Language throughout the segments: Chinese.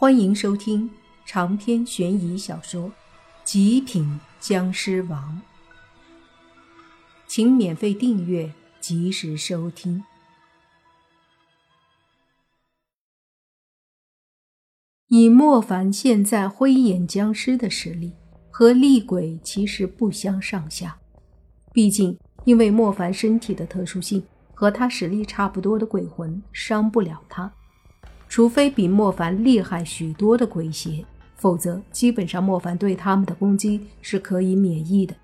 欢迎收听长篇悬疑小说《极品僵尸王》，请免费订阅，及时收听。以莫凡现在灰眼僵尸的实力，和厉鬼其实不相上下。毕竟，因为莫凡身体的特殊性，和他实力差不多的鬼魂伤不了他。除非比莫凡厉害许多的鬼邪，否则基本上莫凡对他们的攻击是可以免疫的。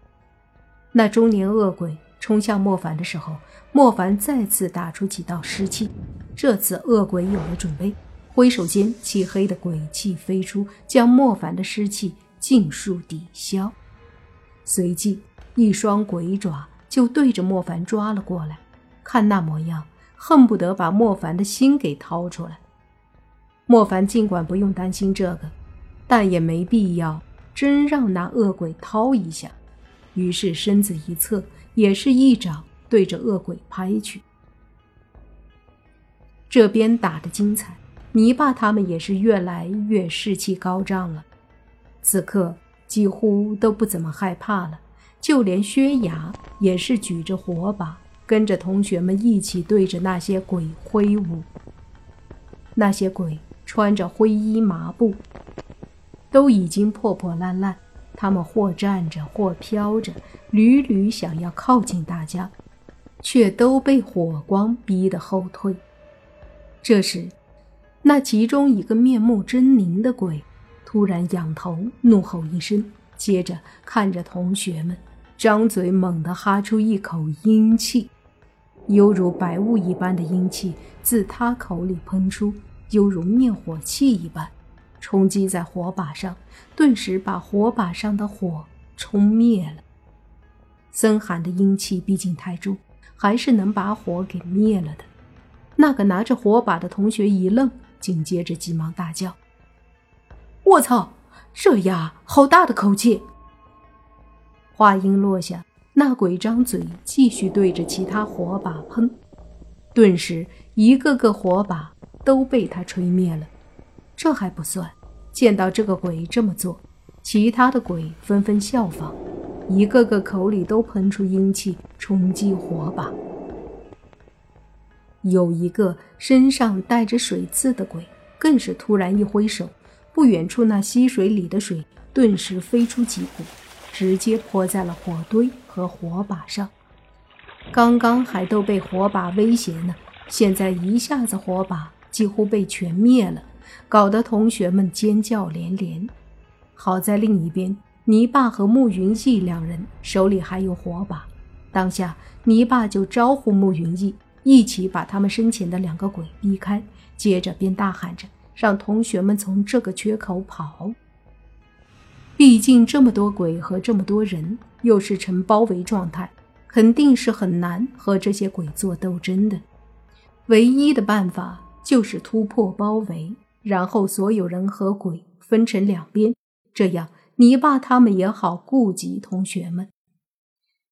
那中年恶鬼冲向莫凡的时候，莫凡再次打出几道湿气。这次恶鬼有了准备，挥手间漆黑的鬼气飞出，将莫凡的湿气尽数抵消。随即，一双鬼爪就对着莫凡抓了过来，看那模样，恨不得把莫凡的心给掏出来。莫凡尽管不用担心这个，但也没必要真让那恶鬼掏一下。于是身子一侧，也是一掌对着恶鬼拍去。这边打得精彩，泥巴他们也是越来越士气高涨了。此刻几乎都不怎么害怕了，就连薛牙也是举着火把，跟着同学们一起对着那些鬼挥舞。那些鬼。穿着灰衣麻布，都已经破破烂烂。他们或站着，或飘着，屡屡想要靠近大家，却都被火光逼得后退。这时，那其中一个面目狰狞的鬼突然仰头怒吼一声，接着看着同学们，张嘴猛地哈出一口阴气，犹如白雾一般的阴气自他口里喷出。犹如灭火器一般，冲击在火把上，顿时把火把上的火冲灭了。森寒的阴气毕竟太重，还是能把火给灭了的。那个拿着火把的同学一愣，紧接着急忙大叫：“我操！这丫好大的口气！”话音落下，那鬼张嘴继续对着其他火把喷，顿时一个个火把。都被他吹灭了，这还不算。见到这个鬼这么做，其他的鬼纷纷效仿，一个个口里都喷出阴气，冲击火把。有一个身上带着水刺的鬼，更是突然一挥手，不远处那溪水里的水顿时飞出几股，直接泼在了火堆和火把上。刚刚还都被火把威胁呢，现在一下子火把。几乎被全灭了，搞得同学们尖叫连连。好在另一边，泥巴和慕云逸两人手里还有火把，当下泥巴就招呼慕云逸一起把他们身前的两个鬼逼开，接着便大喊着让同学们从这个缺口跑。毕竟这么多鬼和这么多人，又是呈包围状态，肯定是很难和这些鬼做斗争的。唯一的办法。就是突破包围，然后所有人和鬼分成两边，这样泥巴他们也好顾及同学们。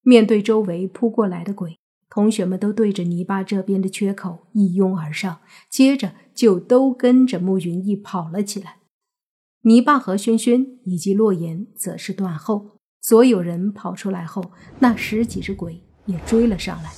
面对周围扑过来的鬼，同学们都对着泥巴这边的缺口一拥而上，接着就都跟着慕云逸跑了起来。泥巴和轩轩以及洛言则是断后。所有人跑出来后，那十几只鬼也追了上来。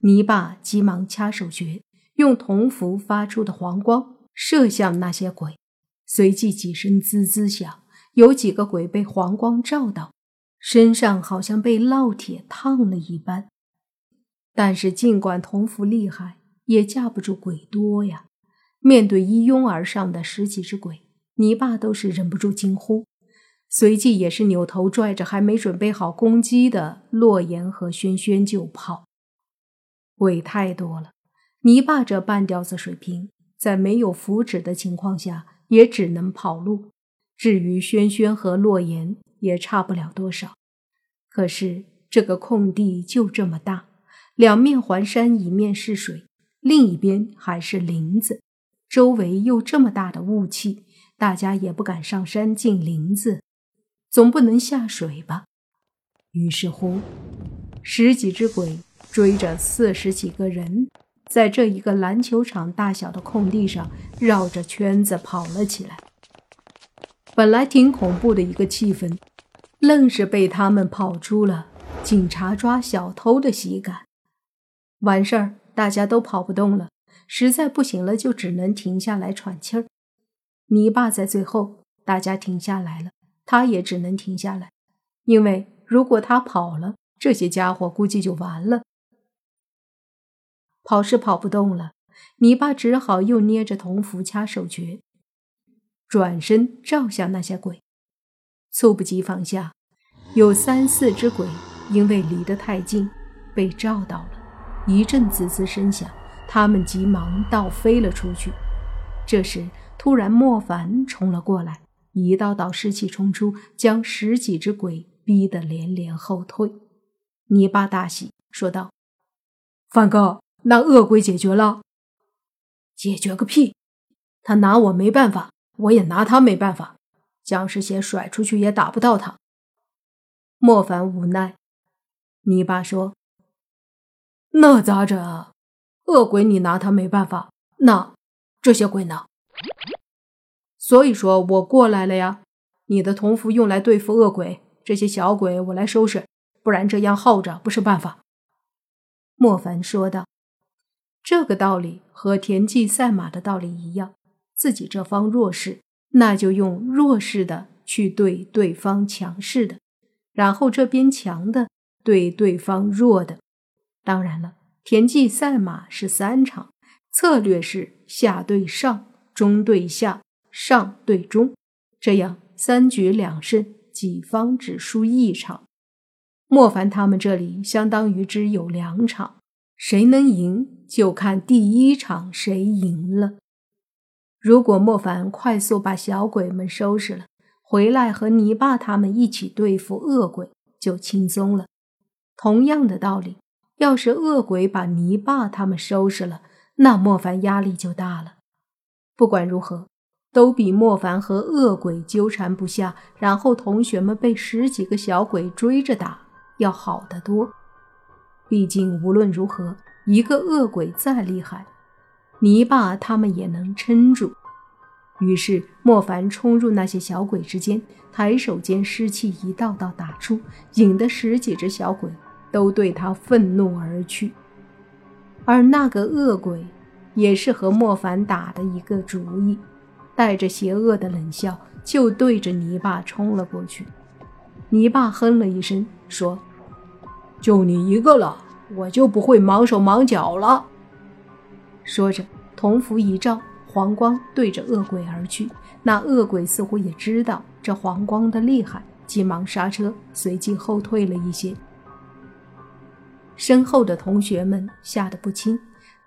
泥巴急忙掐手诀。用铜符发出的黄光射向那些鬼，随即几声滋滋响，有几个鬼被黄光照到，身上好像被烙铁烫了一般。但是尽管铜符厉害，也架不住鬼多呀。面对一拥而上的十几只鬼，泥巴都是忍不住惊呼，随即也是扭头拽着还没准备好攻击的洛言和轩轩就跑。鬼太多了。泥巴这半吊子水平，在没有符纸的情况下，也只能跑路。至于轩轩和洛言，也差不了多少。可是这个空地就这么大，两面环山，一面是水，另一边还是林子，周围又这么大的雾气，大家也不敢上山进林子，总不能下水吧？于是乎，十几只鬼追着四十几个人。在这一个篮球场大小的空地上绕着圈子跑了起来。本来挺恐怖的一个气氛，愣是被他们跑出了警察抓小偷的喜感。完事儿，大家都跑不动了，实在不行了，就只能停下来喘气儿。泥巴在最后，大家停下来了，他也只能停下来，因为如果他跑了，这些家伙估计就完了。跑是跑不动了，泥巴只好又捏着铜符掐手诀，转身照向那些鬼。猝不及防下，有三四只鬼因为离得太近，被照到了，一阵滋滋声响，他们急忙倒飞了出去。这时。突然，莫凡冲了过来，一道道湿气冲出，将十几只鬼逼得连连后退。泥巴大喜，说道：“范哥，那恶鬼解决了？解决个屁！他拿我没办法，我也拿他没办法。僵尸血甩出去也打不到他。”莫凡无奈。泥巴说：“那咋整啊？恶鬼你拿他没办法，那这些鬼呢？”所以说我过来了呀！你的铜符用来对付恶鬼，这些小鬼我来收拾，不然这样耗着不是办法。”莫凡说道。这个道理和田忌赛马的道理一样，自己这方弱势，那就用弱势的去对对方强势的，然后这边强的对对方弱的。当然了，田忌赛马是三场，策略是下对上，中对下。上对中，这样三局两胜，己方只输一场。莫凡他们这里相当于只有两场，谁能赢就看第一场谁赢了。如果莫凡快速把小鬼们收拾了，回来和泥巴他们一起对付恶鬼就轻松了。同样的道理，要是恶鬼把泥巴他们收拾了，那莫凡压力就大了。不管如何。都比莫凡和恶鬼纠缠不下，然后同学们被十几个小鬼追着打要好得多。毕竟无论如何，一个恶鬼再厉害，泥巴他们也能撑住。于是莫凡冲入那些小鬼之间，抬手间湿气一道道打出，引得十几只小鬼都对他愤怒而去。而那个恶鬼，也是和莫凡打的一个主意。带着邪恶的冷笑，就对着泥巴冲了过去。泥巴哼了一声，说：“就你一个了，我就不会忙手忙脚了。”说着，铜符一照，黄光对着恶鬼而去。那恶鬼似乎也知道这黄光的厉害，急忙刹车，随即后退了一些。身后的同学们吓得不轻，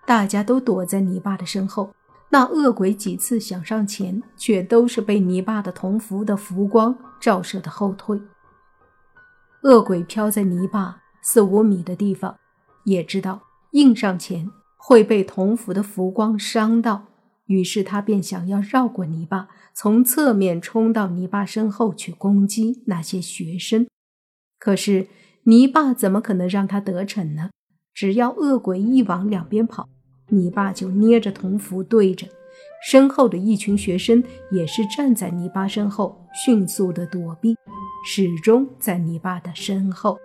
大家都躲在泥巴的身后。那恶鬼几次想上前，却都是被泥巴的铜符的浮光照射的后退。恶鬼飘在泥巴四五米的地方，也知道硬上前会被铜符的浮光伤到，于是他便想要绕过泥巴，从侧面冲到泥巴身后去攻击那些学生。可是泥巴怎么可能让他得逞呢？只要恶鬼一往两边跑。泥巴就捏着铜符对着，身后的一群学生也是站在泥巴身后，迅速的躲避，始终在泥巴的身后。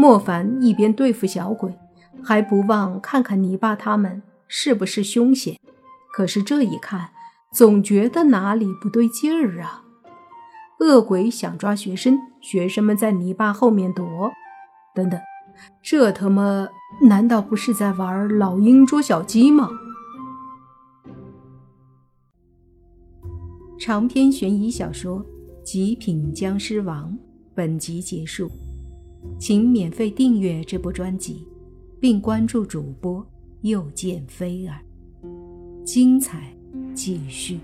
莫凡一边对付小鬼，还不忘看看泥巴他们是不是凶险。可是这一看，总觉得哪里不对劲儿啊！恶鬼想抓学生，学生们在泥巴后面躲。等等。这他妈难道不是在玩老鹰捉小鸡吗？长篇悬疑小说《极品僵尸王》本集结束，请免费订阅这部专辑，并关注主播又见菲儿，精彩继续。